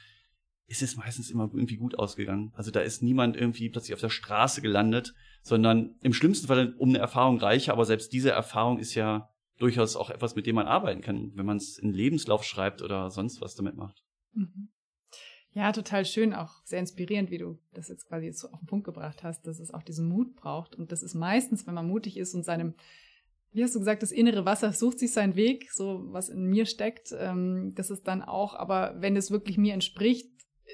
ist es meistens immer irgendwie gut ausgegangen. Also da ist niemand irgendwie plötzlich auf der Straße gelandet, sondern im schlimmsten Fall um eine Erfahrung reicher, aber selbst diese Erfahrung ist ja durchaus auch etwas, mit dem man arbeiten kann, wenn man es in Lebenslauf schreibt oder sonst was damit macht. Mhm. Ja, total schön, auch sehr inspirierend, wie du das jetzt quasi so auf den Punkt gebracht hast, dass es auch diesen Mut braucht. Und das ist meistens, wenn man mutig ist und seinem, wie hast du gesagt, das innere Wasser sucht sich seinen Weg, so was in mir steckt, ähm, das ist dann auch, aber wenn es wirklich mir entspricht,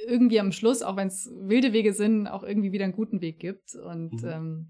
irgendwie am Schluss, auch wenn es wilde Wege sind, auch irgendwie wieder einen guten Weg gibt. Und mhm. ähm,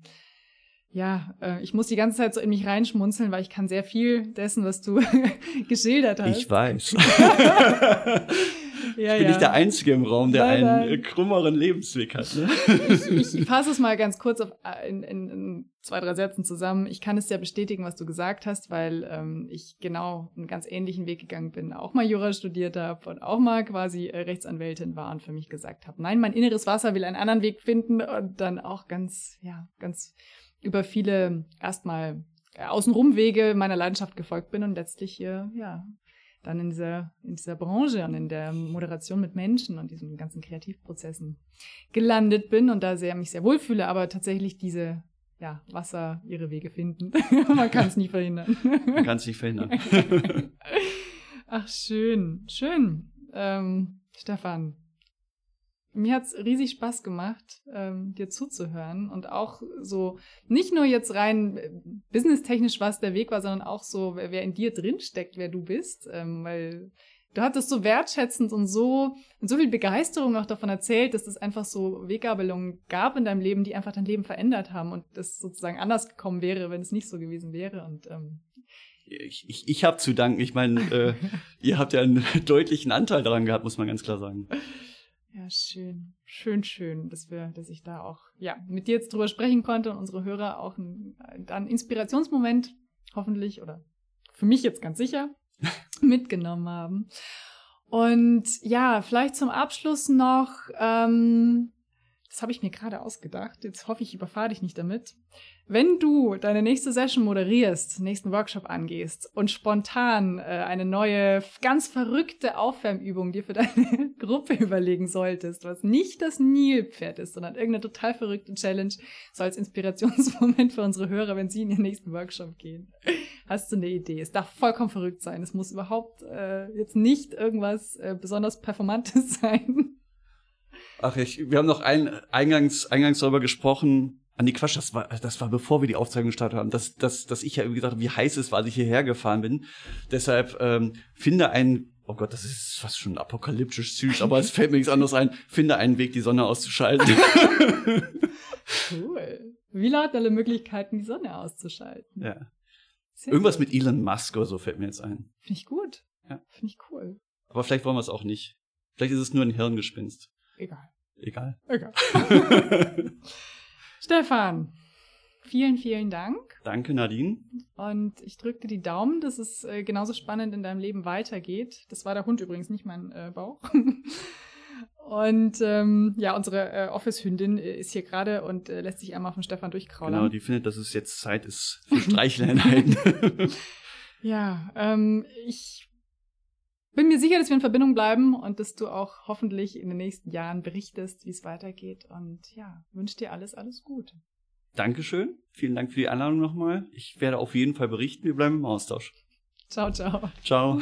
ja, äh, ich muss die ganze Zeit so in mich reinschmunzeln, weil ich kann sehr viel dessen, was du geschildert hast. Ich weiß. ja, ich bin ja. nicht der Einzige im Raum, der nein, einen nein. krummeren Lebensweg hat. Ne? ich, ich fasse es mal ganz kurz auf, in, in, in, zwei, drei Sätzen zusammen. Ich kann es ja bestätigen, was du gesagt hast, weil ähm, ich genau einen ganz ähnlichen Weg gegangen bin, auch mal Jura studiert habe und auch mal quasi äh, Rechtsanwältin war und für mich gesagt habe, nein, mein inneres Wasser will einen anderen Weg finden und dann auch ganz, ja, ganz über viele erstmal äh, Außenrumwege meiner Leidenschaft gefolgt bin und letztlich hier, ja, dann in dieser, in dieser Branche und in der Moderation mit Menschen und diesen ganzen Kreativprozessen gelandet bin und da sehr, mich sehr wohlfühle, aber tatsächlich diese, ja, Wasser ihre Wege finden. Man kann es nie verhindern. Man kann es nicht verhindern. Ach, schön, schön. Ähm, Stefan, mir hat's riesig Spaß gemacht, ähm, dir zuzuhören und auch so nicht nur jetzt rein äh, businesstechnisch, was der Weg war, sondern auch so, wer, wer in dir drin steckt, wer du bist, ähm, weil du hattest so wertschätzend und so und so viel Begeisterung auch davon erzählt, dass es einfach so Weggabelungen gab in deinem Leben, die einfach dein Leben verändert haben und das sozusagen anders gekommen wäre, wenn es nicht so gewesen wäre und ähm, ich, ich, ich habe zu danken. Ich meine, äh, ihr habt ja einen deutlichen Anteil daran gehabt, muss man ganz klar sagen. Ja, schön. Schön, schön, dass wir, dass ich da auch, ja, mit dir jetzt drüber sprechen konnte und unsere Hörer auch einen, einen Inspirationsmoment hoffentlich oder für mich jetzt ganz sicher mitgenommen haben. Und ja, vielleicht zum Abschluss noch, ähm, das habe ich mir gerade ausgedacht. Jetzt hoffe ich, überfahre dich nicht damit. Wenn du deine nächste Session moderierst, nächsten Workshop angehst und spontan äh, eine neue, ganz verrückte Aufwärmübung dir für deine Gruppe überlegen solltest, was nicht das Nilpferd ist, sondern irgendeine total verrückte Challenge, so als Inspirationsmoment für unsere Hörer, wenn sie in den nächsten Workshop gehen. Hast du eine Idee? Es darf vollkommen verrückt sein. Es muss überhaupt äh, jetzt nicht irgendwas äh, besonders Performantes sein. Ach, ich, wir haben noch ein, eingangs, eingangs darüber gesprochen, an die Quatsch, das war, das war bevor wir die Aufzeichnung gestartet haben, dass, dass, dass ich ja irgendwie gesagt habe, wie heiß es war, als ich hierher gefahren bin. Deshalb ähm, finde einen, oh Gott, das ist fast schon apokalyptisch süß, aber es fällt mir nichts anderes ein, finde einen Weg, die Sonne auszuschalten. cool. Wie laut alle Möglichkeiten, die Sonne auszuschalten. Ja. Sehr Irgendwas gut. mit Elon Musk oder so fällt mir jetzt ein. Finde ich gut. Ja. Finde ich cool. Aber vielleicht wollen wir es auch nicht. Vielleicht ist es nur ein Hirngespinst. Egal. Egal. Egal. Stefan, vielen, vielen Dank. Danke, Nadine. Und ich drücke dir die Daumen, dass es äh, genauso spannend in deinem Leben weitergeht. Das war der Hund übrigens, nicht mein äh, Bauch. Und ähm, ja, unsere äh, Office-Hündin äh, ist hier gerade und äh, lässt sich einmal von Stefan durchkraulen. Genau, die findet, dass es jetzt Zeit ist für Streicheleinheiten. ja, ähm, ich bin mir sicher, dass wir in Verbindung bleiben und dass du auch hoffentlich in den nächsten Jahren berichtest, wie es weitergeht. Und ja, wünsche dir alles, alles Gute. Dankeschön. Vielen Dank für die Einladung nochmal. Ich werde auf jeden Fall berichten. Wir bleiben im Austausch. Ciao, ciao. Ciao.